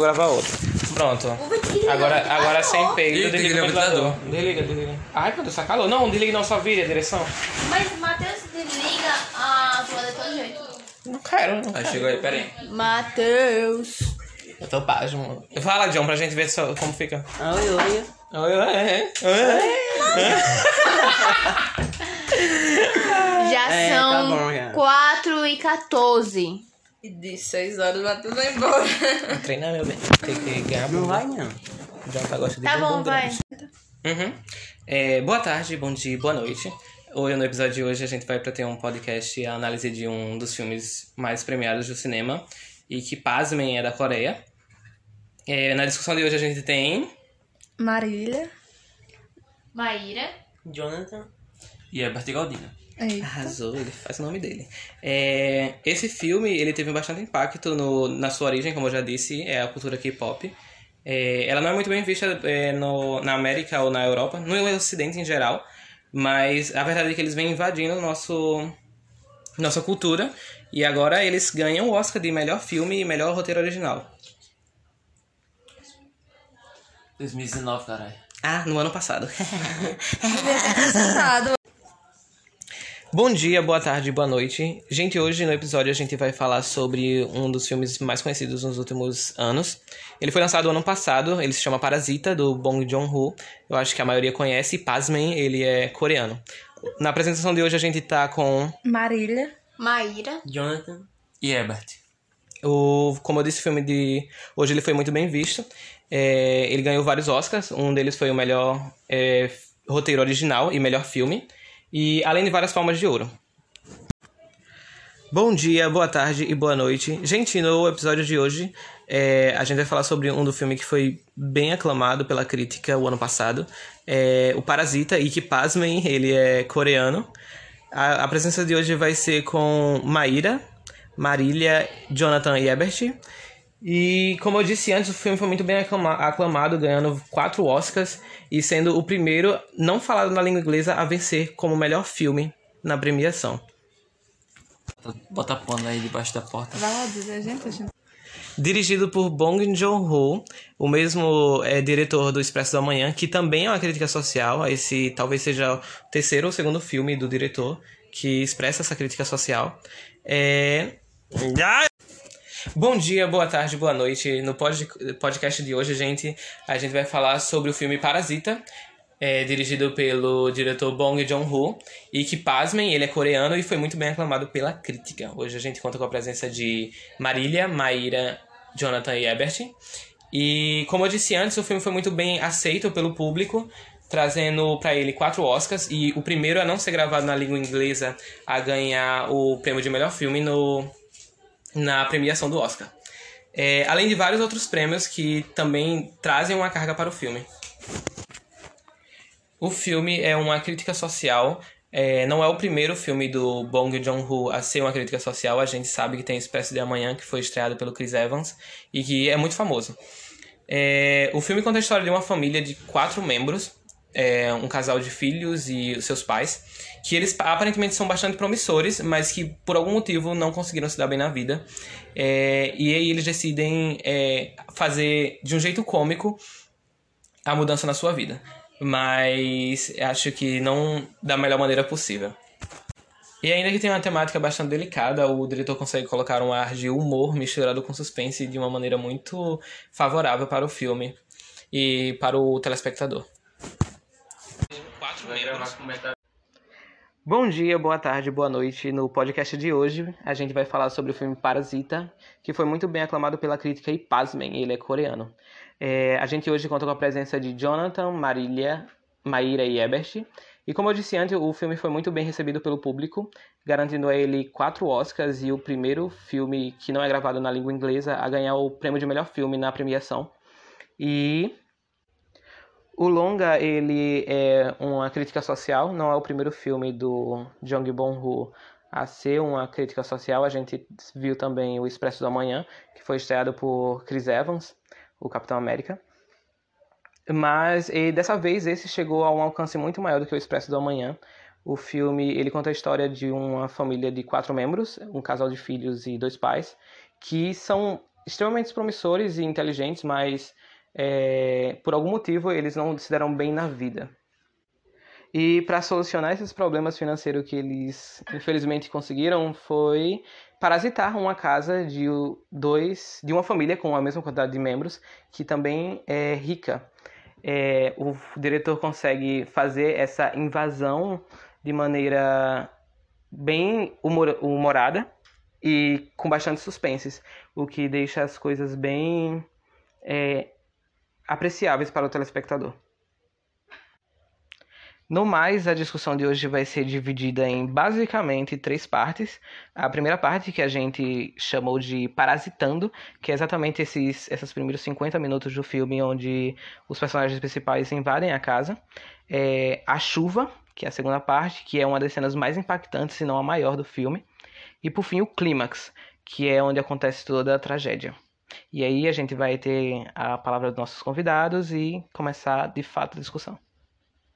Vou gravar outro. Pronto. Agora, agora sem Ih, que desliga o ventilador. Desliga, desliga. Ai, meu Deus, tá calor. Não, desliga não, só vira a direção. Mas Matheus desliga a tua de todo jeito. Não quero, não Aí quero. chegou aí, pera aí. Matheus. Eu tô pasmo. Fala, John, pra gente ver só como fica. Oi, oi. Oi, oi, oi, oi. Já É, tá são bom, já. 4 e 14. E de 6 horas vai embora. Treinar, meu bem. Tem que ganhar Não vai, não. John tá gostando de Tá bom, vai. grande. Uhum. É, boa tarde, bom dia, boa noite. Hoje, no episódio de hoje, a gente vai para ter um podcast, a análise de um dos filmes mais premiados do cinema e que, pasmem, é da Coreia. É, na discussão de hoje, a gente tem... Marília. Maíra. Jonathan. E é Bertie Galdino. Aí. Arrasou, ele faz o nome dele. É, esse filme, ele teve bastante impacto no, na sua origem, como eu já disse, é a cultura K-pop. É, ela não é muito bem vista é, no, na América ou na Europa, no Ocidente em geral, mas a verdade é que eles vêm invadindo nosso, nossa cultura e agora eles ganham o Oscar de melhor filme e melhor roteiro original. 2019, caralho. Ah, no ano passado. Bom dia, boa tarde, boa noite. Gente, hoje no episódio a gente vai falar sobre um dos filmes mais conhecidos nos últimos anos. Ele foi lançado ano passado, ele se chama Parasita, do Bong Joon-ho. Eu acho que a maioria conhece, e pasmem, ele é coreano. Na apresentação de hoje a gente tá com Marília. Maíra. Jonathan. E Ebert. o... Como eu disse, o filme de... Hoje ele foi muito bem visto. É, ele ganhou vários Oscars, um deles foi o melhor é, roteiro original e melhor filme. E além de várias palmas de ouro. Bom dia, boa tarde e boa noite. Gente, no episódio de hoje, é, a gente vai falar sobre um do filme que foi bem aclamado pela crítica o ano passado. É, o Parasita, e que pasmem, ele é coreano. A, a presença de hoje vai ser com Maíra, Marília, Jonathan e Ebert. E como eu disse antes, o filme foi muito bem aclama- aclamado, ganhando quatro Oscars e sendo o primeiro não falado na língua inglesa a vencer como melhor filme na premiação. Bota pano aí debaixo da porta. Vai lá dizer, gente. a gente- Dirigido por Bong Joon-ho, o mesmo é, diretor do Expresso da Manhã, que também é uma crítica social. Esse talvez seja o terceiro ou segundo filme do diretor que expressa essa crítica social. É... Ah! Bom dia, boa tarde, boa noite. No pod- podcast de hoje, gente, a gente vai falar sobre o filme Parasita, é, dirigido pelo diretor Bong Joon-ho, e que, pasmem, ele é coreano e foi muito bem aclamado pela crítica. Hoje a gente conta com a presença de Marília, Maíra, Jonathan e Ebert. E, como eu disse antes, o filme foi muito bem aceito pelo público, trazendo para ele quatro Oscars, e o primeiro a não ser gravado na língua inglesa a ganhar o prêmio de melhor filme no, na premiação do Oscar. É, além de vários outros prêmios que também trazem uma carga para o filme. O filme é uma crítica social. é, não é o primeiro filme do Bong Joon-ho a ser uma crítica social. A gente sabe que tem Expresso de Amanhã, que foi estreado pelo Chris Evans e que é muito famoso. É, o filme conta a história de uma família de quatro membros, é, um casal de filhos e seus pais, que eles aparentemente são bastante promissores, mas que por algum motivo não conseguiram se dar bem na vida. É, e aí eles decidem é, fazer de um jeito cômico a mudança na sua vida. Mas acho que não da melhor maneira possível. E ainda que tem uma temática bastante delicada, o diretor consegue colocar um ar de humor misturado com suspense de uma maneira muito favorável para o filme e para o telespectador. Bom dia, boa tarde, boa noite. No podcast de hoje, a gente vai falar sobre o filme Parasita, que foi muito bem aclamado pela crítica e pasmem, ele é coreano. É, a gente hoje conta com a presença de Jonathan, Marília, Maíra e Ebert. E como eu disse antes, o filme foi muito bem recebido pelo público, garantindo a ele quatro Oscars e o primeiro filme que não é gravado na língua inglesa a ganhar o prêmio de melhor filme na premiação. E o longa ele é uma crítica social, não é o primeiro filme do Jong Bong-ho a ser uma crítica social. A gente viu também o Expresso da Manhã, que foi estreado por Chris Evans, o Capitão América. Mas e dessa vez esse chegou a um alcance muito maior do que o Expresso do Amanhã. O filme ele conta a história de uma família de quatro membros, um casal de filhos e dois pais, que são extremamente promissores e inteligentes, mas é, por algum motivo eles não se deram bem na vida. E para solucionar esses problemas financeiros que eles infelizmente conseguiram foi parasitar uma casa de dois de uma família com a mesma quantidade de membros que também é rica. É, o diretor consegue fazer essa invasão de maneira bem humor, humorada e com bastante suspenses, o que deixa as coisas bem é, apreciáveis para o telespectador. No mais, a discussão de hoje vai ser dividida em basicamente três partes. A primeira parte, que a gente chamou de Parasitando, que é exatamente esses, esses primeiros 50 minutos do filme onde os personagens principais invadem a casa. É a Chuva, que é a segunda parte, que é uma das cenas mais impactantes, se não a maior do filme. E por fim, o Clímax, que é onde acontece toda a tragédia. E aí a gente vai ter a palavra dos nossos convidados e começar de fato a discussão.